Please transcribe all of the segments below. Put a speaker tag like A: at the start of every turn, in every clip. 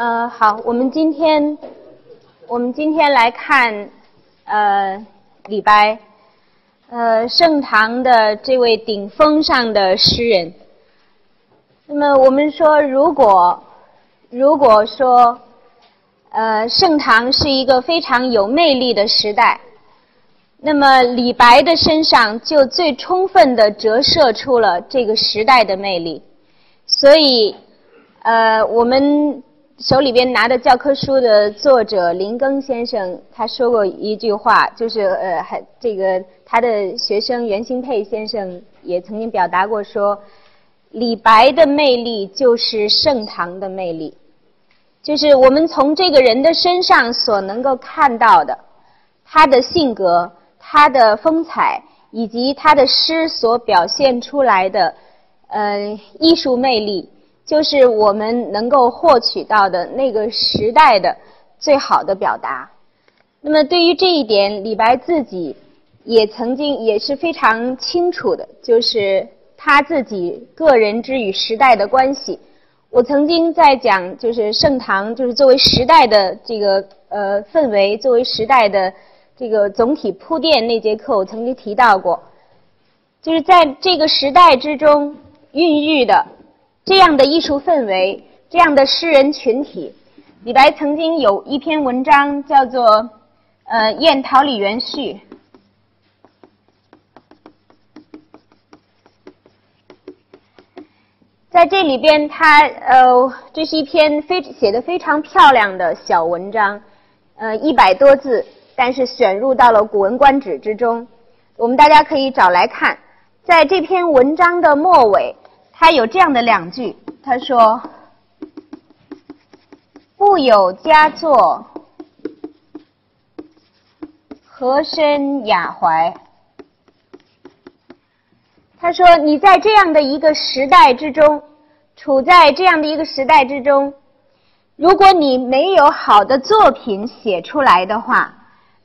A: 呃，好，我们今天我们今天来看呃李白，呃盛唐的这位顶峰上的诗人。那么我们说，如果如果说呃盛唐是一个非常有魅力的时代，那么李白的身上就最充分的折射出了这个时代的魅力。所以，呃，我们手里边拿的教科书的作者林庚先生他说过一句话，就是呃，还这个他的学生袁兴佩先生也曾经表达过说，李白的魅力就是盛唐的魅力，就是我们从这个人的身上所能够看到的，他的性格、他的风采以及他的诗所表现出来的。呃，艺术魅力就是我们能够获取到的那个时代的最好的表达。那么，对于这一点，李白自己也曾经也是非常清楚的，就是他自己个人之与时代的关系。我曾经在讲，就是盛唐，就是作为时代的这个呃氛围，作为时代的这个总体铺垫那节课，我曾经提到过，就是在这个时代之中。孕育的这样的艺术氛围，这样的诗人群体，李白曾经有一篇文章叫做《呃宴桃李园序》。在这里边，他呃，这是一篇非写的非常漂亮的小文章，呃，一百多字，但是选入到了《古文观止》之中。我们大家可以找来看，在这篇文章的末尾。他有这样的两句，他说：“不有佳作，和珅雅怀。”他说：“你在这样的一个时代之中，处在这样的一个时代之中，如果你没有好的作品写出来的话，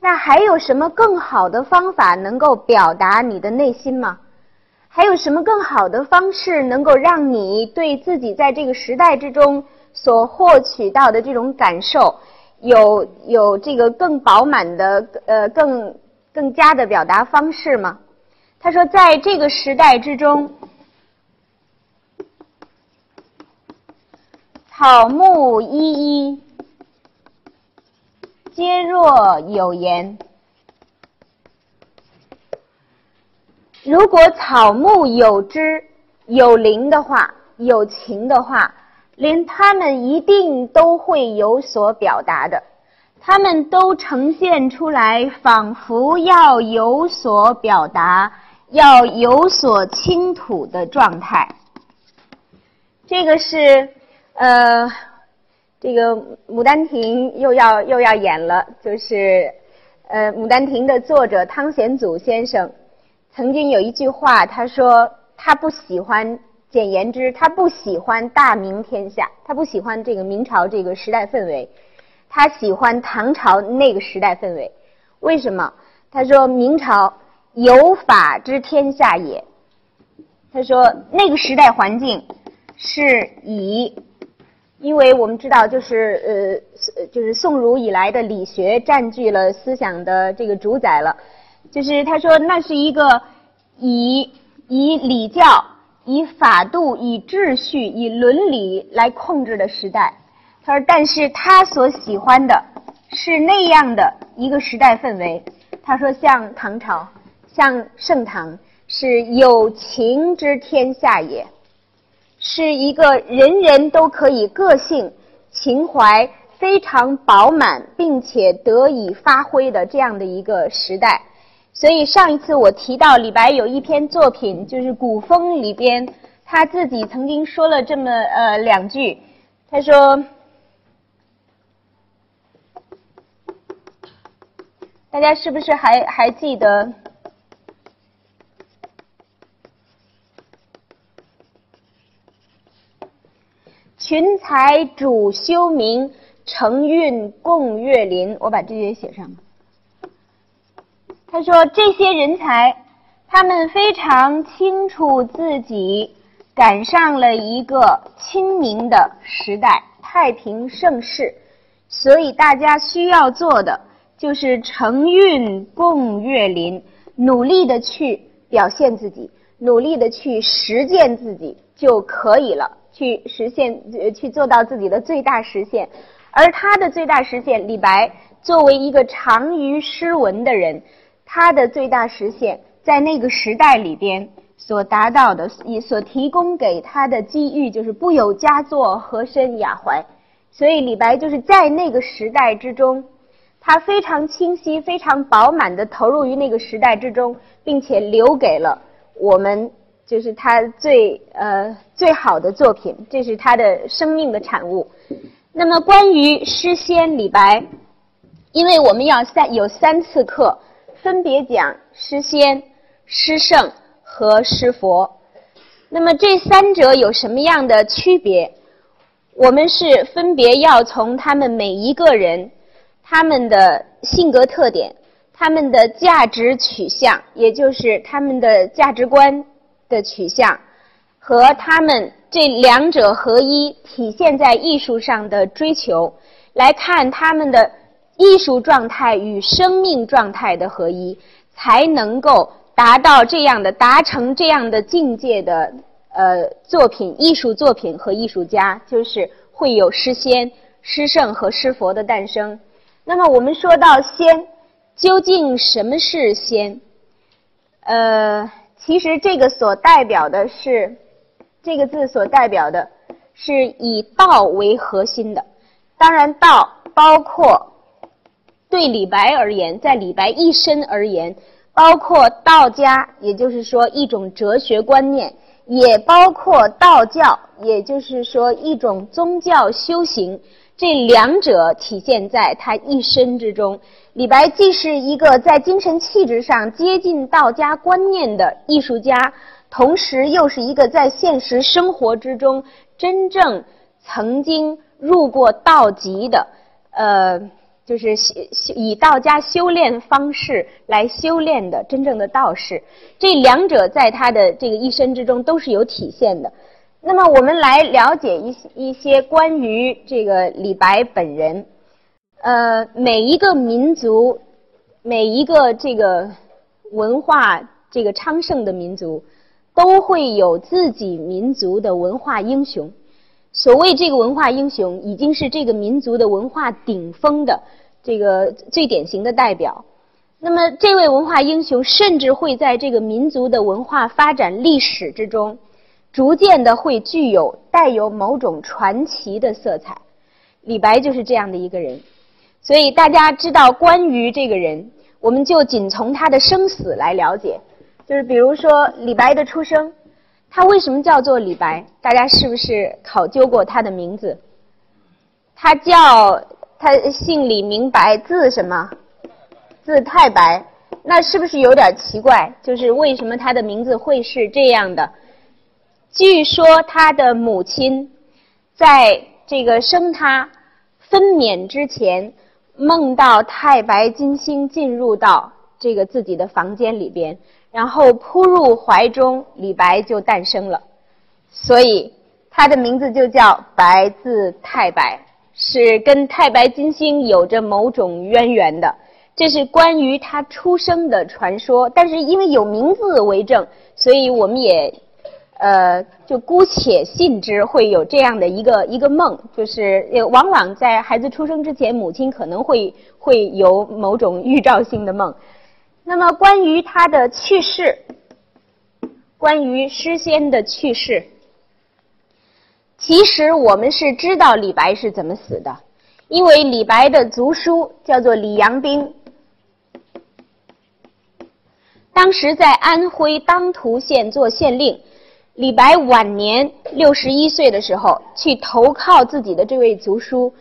A: 那还有什么更好的方法能够表达你的内心吗？”还有什么更好的方式能够让你对自己在这个时代之中所获取到的这种感受，有有这个更饱满的呃更更加的表达方式吗？他说，在这个时代之中，草木依依，皆若有言。如果草木有知、有灵的话，有情的话，连他们一定都会有所表达的。他们都呈现出来，仿佛要有所表达，要有所倾吐的状态。这个是，呃，这个《牡丹亭》又要又要演了，就是，呃，《牡丹亭》的作者汤显祖先生。曾经有一句话，他说他不喜欢简言之，他不喜欢大明天下，他不喜欢这个明朝这个时代氛围，他喜欢唐朝那个时代氛围。为什么？他说明朝有法之天下也。他说那个时代环境是以，因为我们知道就是呃就是宋儒以来的理学占据了思想的这个主宰了。就是他说，那是一个以以礼教、以法度、以秩序、以伦理来控制的时代。他说，但是他所喜欢的是那样的一个时代氛围。他说，像唐朝，像盛唐，是有情之天下也，是一个人人都可以个性、情怀非常饱满，并且得以发挥的这样的一个时代。所以上一次我提到李白有一篇作品，就是《古风》里边，他自己曾经说了这么呃两句，他说：“大家是不是还还记得？群才主修明，承运共月林。”我把这些写上。他说：“这些人才，他们非常清楚自己赶上了一个清明的时代，太平盛世，所以大家需要做的就是承运共月临，努力的去表现自己，努力的去实践自己就可以了，去实现去做到自己的最大实现。而他的最大实现，李白作为一个长于诗文的人，他的最大实现在那个时代里边。所达到的，以所提供给他的机遇就是不有佳作，何身雅怀。所以李白就是在那个时代之中，他非常清晰、非常饱满的投入于那个时代之中，并且留给了我们，就是他最呃最好的作品，这是他的生命的产物。那么关于诗仙李白，因为我们要三有三次课，分别讲诗仙、诗圣。和诗佛，那么这三者有什么样的区别？我们是分别要从他们每一个人他们的性格特点、他们的价值取向，也就是他们的价值观的取向，和他们这两者合一体现在艺术上的追求，来看他们的艺术状态与生命状态的合一，才能够。达到这样的、达成这样的境界的呃作品、艺术作品和艺术家，就是会有诗仙、诗圣和诗佛的诞生。那么我们说到仙，究竟什么是仙？呃，其实这个所代表的是这个字所代表的是以道为核心的。当然，道包括对李白而言，在李白一生而言。包括道家，也就是说一种哲学观念，也包括道教，也就是说一种宗教修行。这两者体现在他一生之中。李白既是一个在精神气质上接近道家观念的艺术家，同时又是一个在现实生活之中真正曾经入过道籍的，呃。就是修修以道家修炼方式来修炼的真正的道士，这两者在他的这个一生之中都是有体现的。那么我们来了解一一些关于这个李白本人。呃，每一个民族，每一个这个文化这个昌盛的民族，都会有自己民族的文化英雄。所谓这个文化英雄，已经是这个民族的文化顶峰的这个最典型的代表。那么，这位文化英雄甚至会在这个民族的文化发展历史之中，逐渐的会具有带有某种传奇的色彩。李白就是这样的一个人。所以，大家知道关于这个人，我们就仅从他的生死来了解。就是比如说李白的出生。他为什么叫做李白？大家是不是考究过他的名字？他叫他姓李，名白，字什么？字太白。那是不是有点奇怪？就是为什么他的名字会是这样的？据说他的母亲在这个生他分娩之前，梦到太白金星进入到这个自己的房间里边。然后扑入怀中，李白就诞生了，所以他的名字就叫白字太白，是跟太白金星有着某种渊源的。这是关于他出生的传说，但是因为有名字为证，所以我们也，呃，就姑且信之会有这样的一个一个梦，就是往往在孩子出生之前，母亲可能会会有某种预兆性的梦。那么，关于他的去世，关于诗仙的去世，其实我们是知道李白是怎么死的，因为李白的族叔叫做李阳冰，当时在安徽当涂县做县令。李白晚年六十一岁的时候，去投靠自己的这位族叔，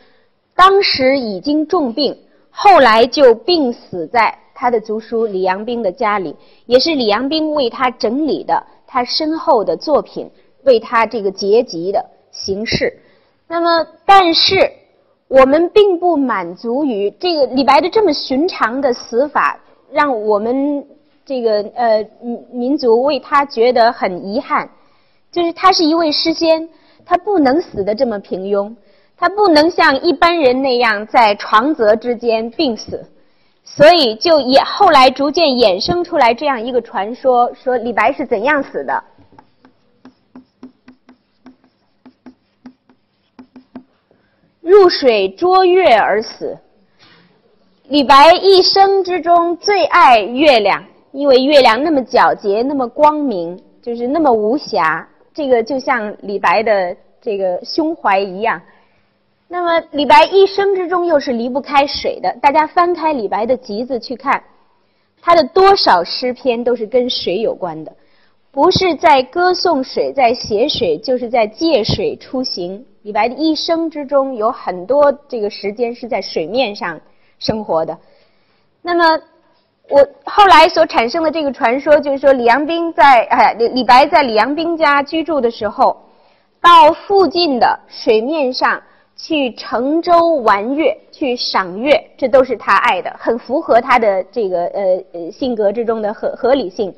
A: 当时已经重病，后来就病死在。他的族叔李阳冰的家里，也是李阳冰为他整理的他身后的作品，为他这个结集的形式。那么，但是我们并不满足于这个李白的这么寻常的死法，让我们这个呃民族为他觉得很遗憾。就是他是一位诗仙，他不能死的这么平庸。他不能像一般人那样在床泽之间病死，所以就也后来逐渐衍生出来这样一个传说：说李白是怎样死的？入水捉月而死。李白一生之中最爱月亮，因为月亮那么皎洁，那么光明，就是那么无瑕。这个就像李白的这个胸怀一样。那么李白一生之中又是离不开水的。大家翻开李白的集子去看，他的多少诗篇都是跟水有关的，不是在歌颂水，在写水，就是在借水出行。李白的一生之中有很多这个时间是在水面上生活的。那么，我后来所产生的这个传说，就是说李阳冰在哎李李白在李阳冰家居住的时候，到附近的水面上去乘舟玩月，去赏月，这都是他爱的，很符合他的这个呃性格之中的合合理性。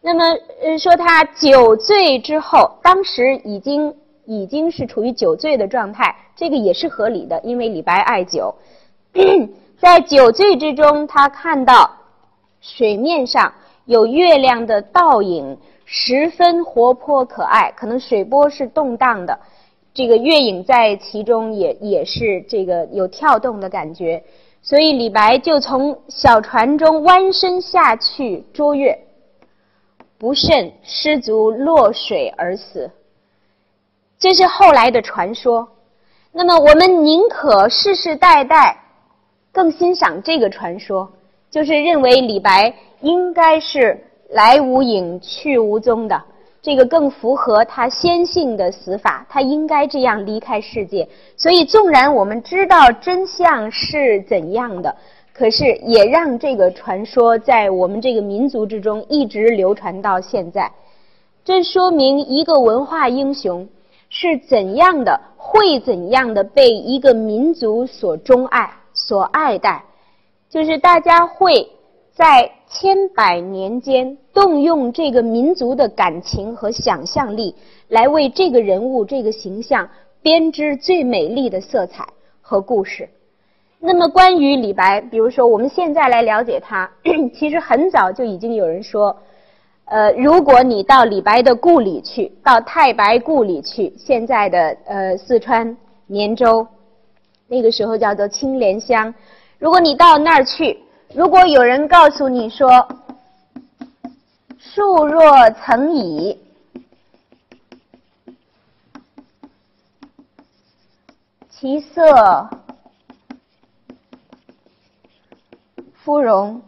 A: 那么呃说他酒醉之后，当时已经。已经是处于酒醉的状态，这个也是合理的，因为李白爱酒，在酒醉之中，他看到水面上有月亮的倒影，十分活泼可爱。可能水波是动荡的，这个月影在其中也也是这个有跳动的感觉，所以李白就从小船中弯身下去捉月，不慎失足落水而死。这是后来的传说，那么我们宁可世世代代更欣赏这个传说，就是认为李白应该是来无影去无踪的，这个更符合他先性的死法，他应该这样离开世界。所以，纵然我们知道真相是怎样的，可是也让这个传说在我们这个民族之中一直流传到现在。这说明一个文化英雄。是怎样的，会怎样的被一个民族所钟爱、所爱戴？就是大家会在千百年间动用这个民族的感情和想象力，来为这个人物、这个形象编织最美丽的色彩和故事。那么，关于李白，比如说我们现在来了解他，其实很早就已经有人说。呃，如果你到李白的故里去，到太白故里去，现在的呃四川绵州，那个时候叫做青莲乡。如果你到那儿去，如果有人告诉你说“树若曾矣，其色芙蓉”。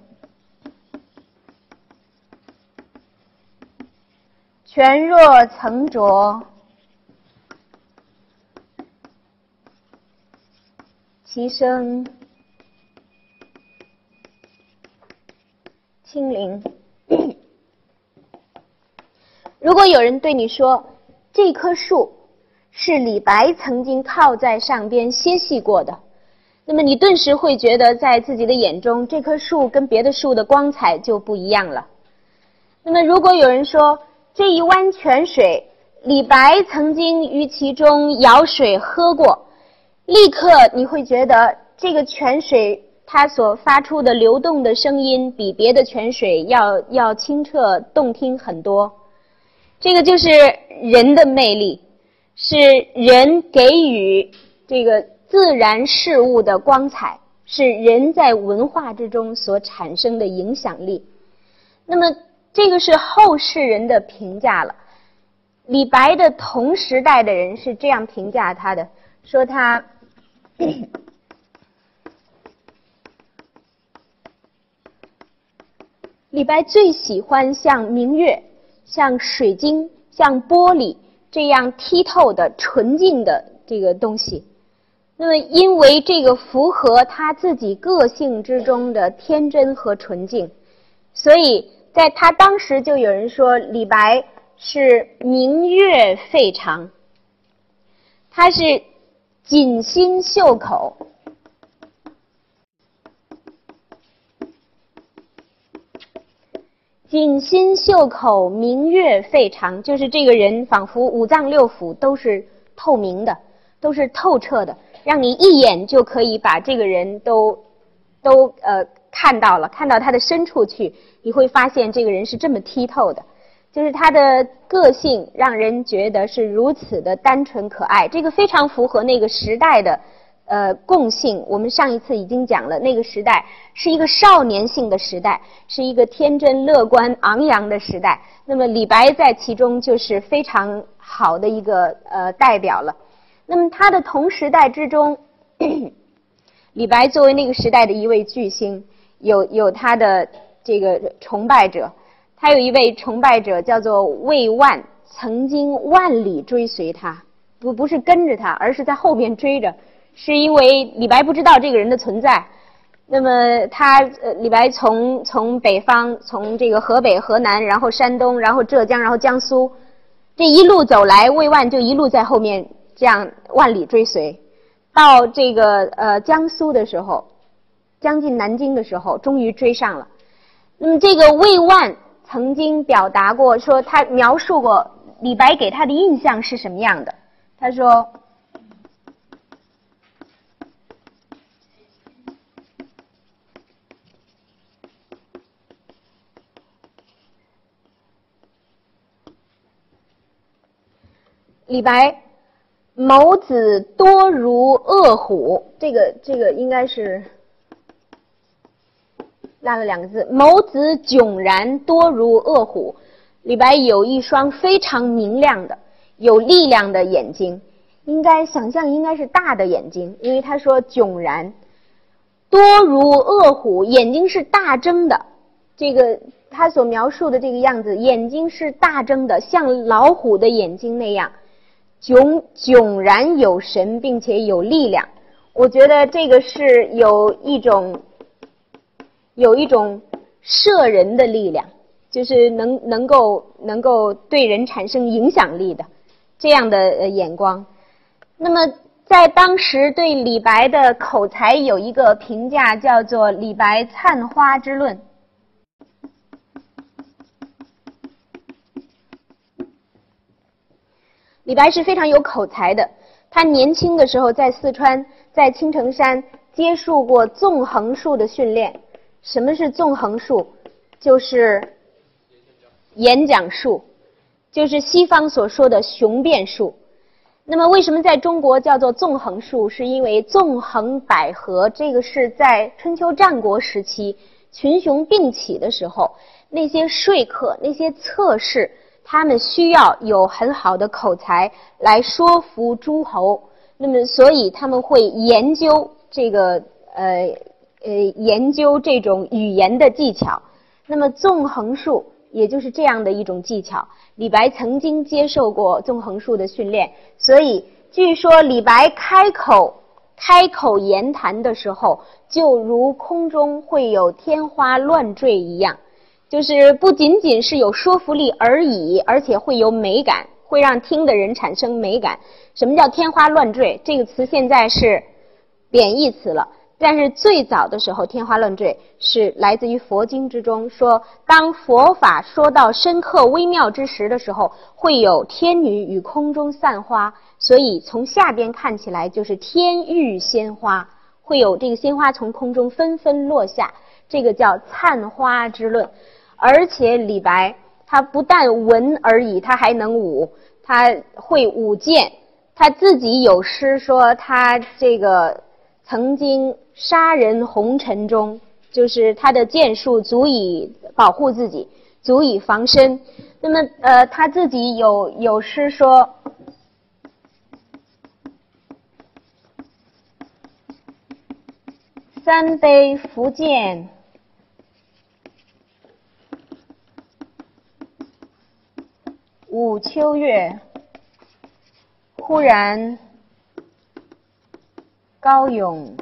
A: 泉若曾浊，其声清灵。如果有人对你说这棵树是李白曾经靠在上边歇息过的，那么你顿时会觉得，在自己的眼中，这棵树跟别的树的光彩就不一样了。那么，如果有人说，这一湾泉水，李白曾经于其中舀水喝过，立刻你会觉得这个泉水它所发出的流动的声音比别的泉水要要清澈动听很多。这个就是人的魅力，是人给予这个自然事物的光彩，是人在文化之中所产生的影响力。那么。这个是后世人的评价了。李白的同时代的人是这样评价他的：说他李白最喜欢像明月、像水晶、像玻璃这样剔透的纯净的这个东西。那么，因为这个符合他自己个性之中的天真和纯净，所以。在他当时就有人说李白是明月肺肠，他是锦心绣口，锦心绣口，明月肺肠，就是这个人仿佛五脏六腑都是透明的，都是透彻的，让你一眼就可以把这个人都都呃看到了，看到他的深处去，你会发现这个人是这么剔透的，就是他的个性让人觉得是如此的单纯可爱，这个非常符合那个时代的。呃，共性，我们上一次已经讲了，那个时代是一个少年性的时代，是一个天真、乐观、昂扬的时代。那么李白在其中就是非常好的一个呃代表了。那么他的同时代之中，李白作为那个时代的一位巨星，有有他的这个崇拜者，他有一位崇拜者叫做魏万，曾经万里追随他，不不是跟着他，而是在后边追着。是因为李白不知道这个人的存在，那么他呃，李白从从北方，从这个河北、河南，然后山东，然后浙江，然后江苏，这一路走来，魏万就一路在后面这样万里追随，到这个呃江苏的时候，将近南京的时候，终于追上了。那么这个魏万曾经表达过，说他描述过李白给他的印象是什么样的，他说。李白，眸子多如恶虎，这个这个应该是落了两个字。眸子迥然多如恶虎。李白有一双非常明亮的、有力量的眼睛，应该想象应该是大的眼睛，因为他说迥然多如恶虎，眼睛是大睁的。这个他所描述的这个样子，眼睛是大睁的，像老虎的眼睛那样。迥迥然有神，并且有力量。我觉得这个是有一种，有一种摄人的力量，就是能能够能够对人产生影响力的这样的眼光。那么在当时对李白的口才有一个评价，叫做“李白灿花之论”。李白是非常有口才的。他年轻的时候在四川，在青城山接受过纵横术的训练。什么是纵横术？就是演讲术，就是西方所说的雄辩术。那么，为什么在中国叫做纵横术？是因为纵横捭阖，这个是在春秋战国时期群雄并起的时候，那些说客、那些策士。他们需要有很好的口才来说服诸侯，那么所以他们会研究这个呃呃研究这种语言的技巧。那么纵横术也就是这样的一种技巧。李白曾经接受过纵横术的训练，所以据说李白开口开口言谈的时候，就如空中会有天花乱坠一样。就是不仅仅是有说服力而已，而且会有美感，会让听的人产生美感。什么叫天花乱坠？这个词现在是贬义词了，但是最早的时候，天花乱坠是来自于佛经之中，说当佛法说到深刻微妙之时的时候，会有天女与空中散花，所以从下边看起来就是天欲鲜花，会有这个鲜花从空中纷纷落下，这个叫灿花之论。而且李白他不但文而已，他还能武，他会舞剑。他自己有诗说他这个曾经杀人红尘中，就是他的剑术足以保护自己，足以防身。那么呃，他自己有有诗说：“三杯伏剑。”五秋月，忽然高咏。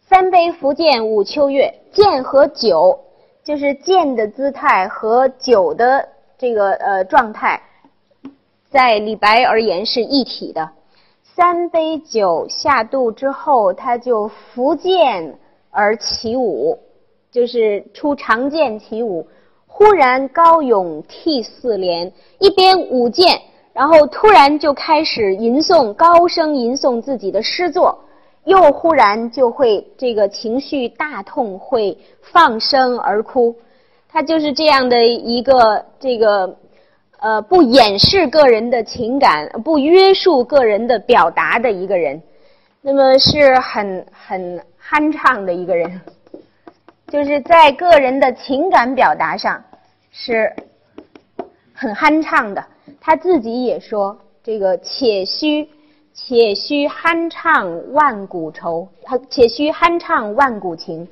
A: 三杯伏剑五秋月，剑和酒就是剑的姿态和酒的这个呃状态，在李白而言是一体的。三杯酒下肚之后，他就伏剑而起舞。就是出长剑起舞，忽然高咏涕四连，一边舞剑，然后突然就开始吟诵，高声吟诵自己的诗作，又忽然就会这个情绪大痛，会放声而哭。他就是这样的一个这个呃不掩饰个人的情感，不约束个人的表达的一个人，那么是很很酣畅的一个人，就是在个人的情感表达上。是很酣畅的，他自己也说：“这个且须且须酣畅万古愁，他且须酣畅万古情。”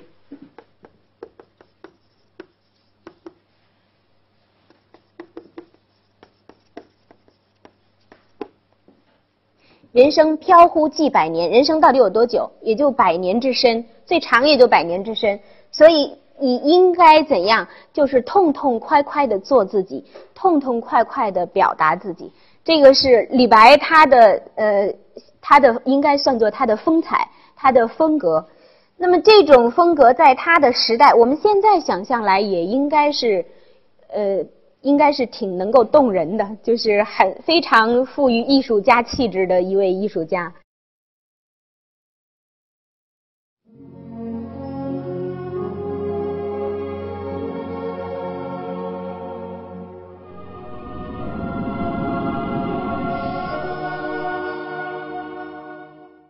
A: 人生飘忽几百年，人生到底有多久？也就百年之身，最长也就百年之身，所以。你应该怎样？就是痛痛快快的做自己，痛痛快快的表达自己。这个是李白他的呃，他的应该算作他的风采，他的风格。那么这种风格在他的时代，我们现在想象来也应该是，呃，应该是挺能够动人的，就是很非常富于艺术家气质的一位艺术家。